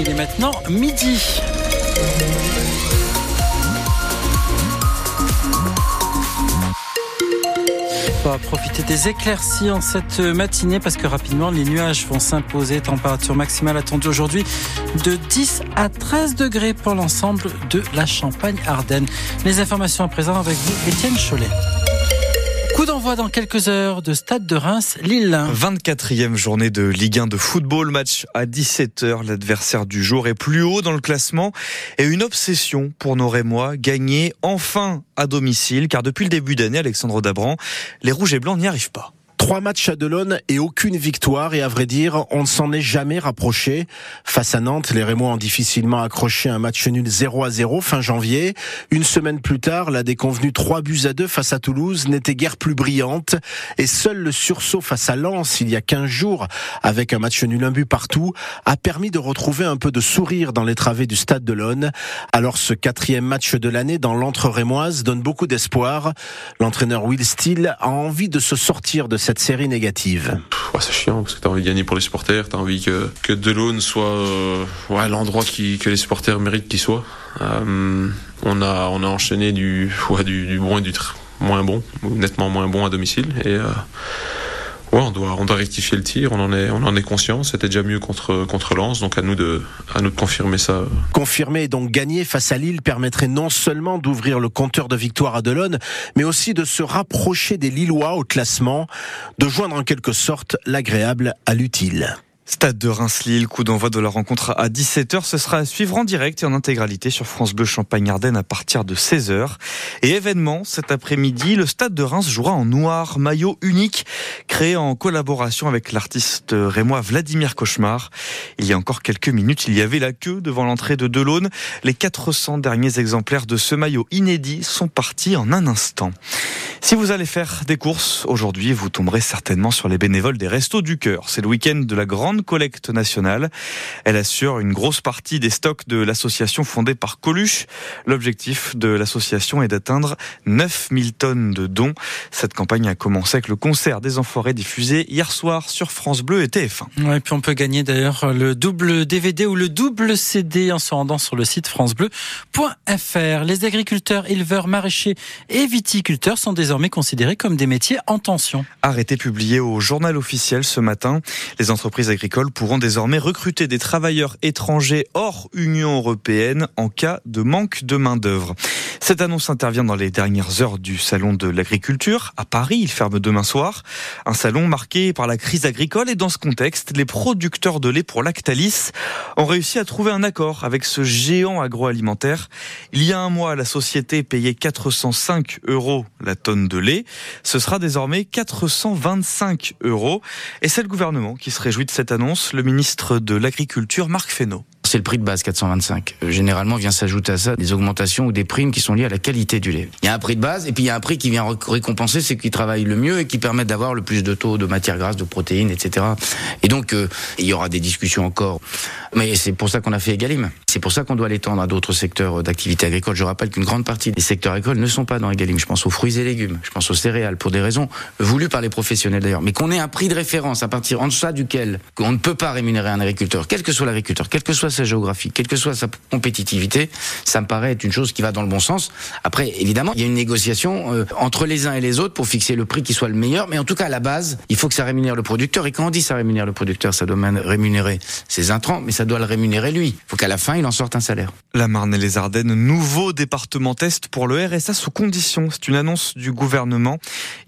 Il est maintenant midi. On va profiter des éclaircies en cette matinée parce que rapidement les nuages vont s'imposer. Température maximale attendue aujourd'hui de 10 à 13 degrés pour l'ensemble de la Champagne-Ardenne. Les informations à présent avec vous, Étienne Cholet. Coup d'envoi dans quelques heures de Stade de Reims, Lille. 24e journée de Ligue 1 de football, match à 17h. L'adversaire du jour est plus haut dans le classement et une obsession pour nos Rémois, gagner enfin à domicile, car depuis le début d'année, Alexandre Dabran, les Rouges et Blancs n'y arrivent pas. Trois matchs à Delon et aucune victoire. Et à vrai dire, on ne s'en est jamais rapproché. Face à Nantes, les Rémois ont difficilement accroché un match nul 0 à 0 fin janvier. Une semaine plus tard, la déconvenue 3 buts à 2 face à Toulouse n'était guère plus brillante. Et seul le sursaut face à Lens, il y a 15 jours, avec un match nul un but partout, a permis de retrouver un peu de sourire dans les travées du stade de l'Aune. Alors ce quatrième match de l'année dans l'entre-rémoise donne beaucoup d'espoir. L'entraîneur Will Steele a envie de se sortir de cette série négative? C'est chiant parce que tu as envie de gagner pour les supporters, tu as envie que, que Delon soit euh, ouais, l'endroit qui, que les supporters méritent qu'il soit. Euh, on, a, on a enchaîné du, ouais, du bon et du moins bon, nettement moins bon à domicile. Et euh, Ouais, on doit, on rectifier le tir. On en est, on en est conscient. C'était déjà mieux contre contre Lens, donc à nous de, à nous de confirmer ça. Confirmer et donc gagner face à Lille permettrait non seulement d'ouvrir le compteur de victoire à Delon, mais aussi de se rapprocher des Lillois au classement, de joindre en quelque sorte l'agréable à l'utile. Stade de Reims-Lille, coup d'envoi de la rencontre à 17h. Ce sera à suivre en direct et en intégralité sur France Bleu Champagne-Ardenne à partir de 16h. Et événement, cet après-midi, le Stade de Reims jouera en noir, maillot unique, créé en collaboration avec l'artiste rémois Vladimir Cauchemar. Il y a encore quelques minutes, il y avait la queue devant l'entrée de Delaune. Les 400 derniers exemplaires de ce maillot inédit sont partis en un instant. Si vous allez faire des courses aujourd'hui, vous tomberez certainement sur les bénévoles des Restos du Cœur. C'est le week-end de la grande collecte nationale. Elle assure une grosse partie des stocks de l'association fondée par Coluche. L'objectif de l'association est d'atteindre 9000 tonnes de dons. Cette campagne a commencé avec le concert des Enfoirés diffusé hier soir sur France Bleu et TF1. Ouais, et puis on peut gagner d'ailleurs le double DVD ou le double CD en se rendant sur le site francebleu.fr. Les agriculteurs, éleveurs, maraîchers et viticulteurs sont désormais considérés comme des métiers en tension. Arrêté publié au journal officiel ce matin, les entreprises agricoles pourront désormais recruter des travailleurs étrangers hors Union européenne en cas de manque de main-d'œuvre. Cette annonce intervient dans les dernières heures du salon de l'agriculture à Paris. Il ferme demain soir. Un salon marqué par la crise agricole et dans ce contexte, les producteurs de lait pour Lactalis ont réussi à trouver un accord avec ce géant agroalimentaire. Il y a un mois, la société payait 405 euros la tonne de lait. Ce sera désormais 425 euros. Et c'est le gouvernement qui se réjouit de cette annonce. Le ministre de l'Agriculture, Marc Fesneau. C'est le prix de base 425. Euh, généralement vient s'ajouter à ça des augmentations ou des primes qui sont liées à la qualité du lait. Il y a un prix de base et puis il y a un prix qui vient récompenser ceux qui travaillent le mieux et qui permettent d'avoir le plus de taux de matières grasses, de protéines, etc. Et donc euh, il y aura des discussions encore. Mais c'est pour ça qu'on a fait Egalim. C'est pour ça qu'on doit l'étendre à d'autres secteurs d'activité agricole. Je rappelle qu'une grande partie des secteurs agricoles ne sont pas dans Egalim. Je pense aux fruits et légumes, je pense aux céréales pour des raisons voulues par les professionnels d'ailleurs. Mais qu'on ait un prix de référence à partir en deçà duquel on ne peut pas rémunérer un agriculteur, quel que soit l'agriculteur, quelle que soit sa géographie, quelle que soit sa compétitivité, ça me paraît être une chose qui va dans le bon sens. Après, évidemment, il y a une négociation euh, entre les uns et les autres pour fixer le prix qui soit le meilleur. Mais en tout cas, à la base, il faut que ça rémunère le producteur. Et quand on dit ça rémunère le producteur, ça doit rémunérer ses intrants, mais ça doit le rémunérer lui. Il faut qu'à la fin, il en sorte un salaire. La Marne et les Ardennes, nouveau département test pour le RSA sous condition. C'est une annonce du gouvernement.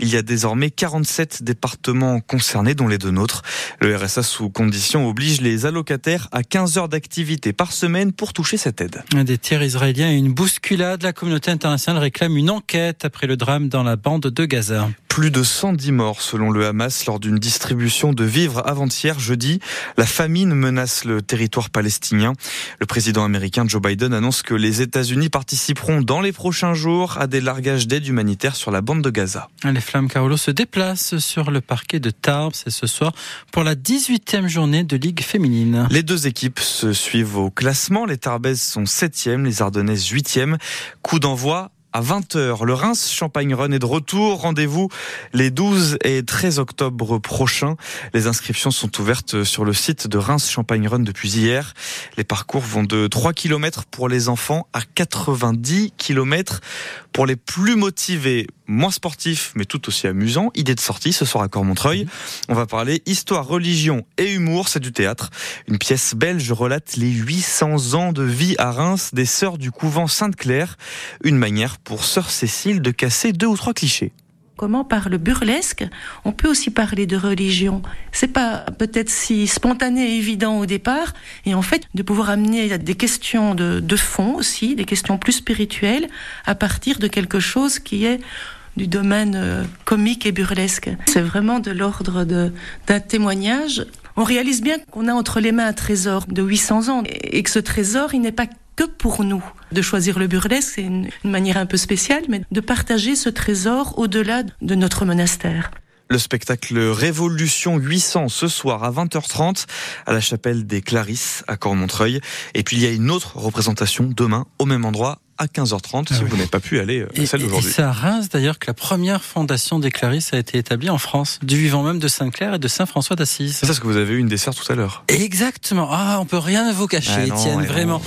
Il y a désormais 47 départements concernés, dont les deux nôtres. Le RSA sous condition oblige les allocataires à 15 heures d'activité par semaine pour toucher cette aide. Des tirs israéliens et une bousculade. La communauté internationale réclame une enquête après le drame dans la bande de Gaza. Plus de 110 morts selon le Hamas lors d'une distribution de vivres avant-hier jeudi. La famine menace le territoire palestinien. Le président américain Joe Biden annonce que les États-Unis participeront dans les prochains jours à des largages d'aide humanitaire sur la bande de Gaza. Les flammes Carolo se déplacent sur le parquet de Tarbes ce soir pour la 18e journée de Ligue féminine. Les deux équipes se suivent au classement. Les Tarbaises sont 7e, les Ardennaises 8e. Coup d'envoi à 20h. Le Reims Champagne Run est de retour. Rendez-vous les 12 et 13 octobre prochains. Les inscriptions sont ouvertes sur le site de Reims Champagne Run depuis hier. Les parcours vont de 3 km pour les enfants à 90 km pour les plus motivés, moins sportifs, mais tout aussi amusants. Idée de sortie ce soir à Cormontreuil. On va parler histoire, religion et humour. C'est du théâtre. Une pièce belge relate les 800 ans de vie à Reims des sœurs du couvent Sainte-Claire. Une manière pour sœur Cécile de casser deux ou trois clichés comment par le burlesque, on peut aussi parler de religion. C'est pas peut-être si spontané et évident au départ, et en fait, de pouvoir amener des questions de, de fond aussi, des questions plus spirituelles, à partir de quelque chose qui est du domaine euh, comique et burlesque. C'est vraiment de l'ordre d'un témoignage. On réalise bien qu'on a entre les mains un trésor de 800 ans et que ce trésor, il n'est pas que pour nous. De choisir le burlesque, c'est une, manière un peu spéciale, mais de partager ce trésor au-delà de notre monastère. Le spectacle Révolution 800 ce soir à 20h30 à la chapelle des Clarisses à Cormontreuil. Et puis il y a une autre représentation demain au même endroit à 15h30 si ah vous n'avez pas pu aller à euh, celle d'aujourd'hui. C'est à Reims d'ailleurs que la première fondation des Clarisses a été établie en France, du vivant même de Sainte-Claire et de Saint-François d'Assise. C'est ça ce que vous avez eu une dessert tout à l'heure. Exactement. Ah, on peut rien vous cacher, ah Étienne, vraiment.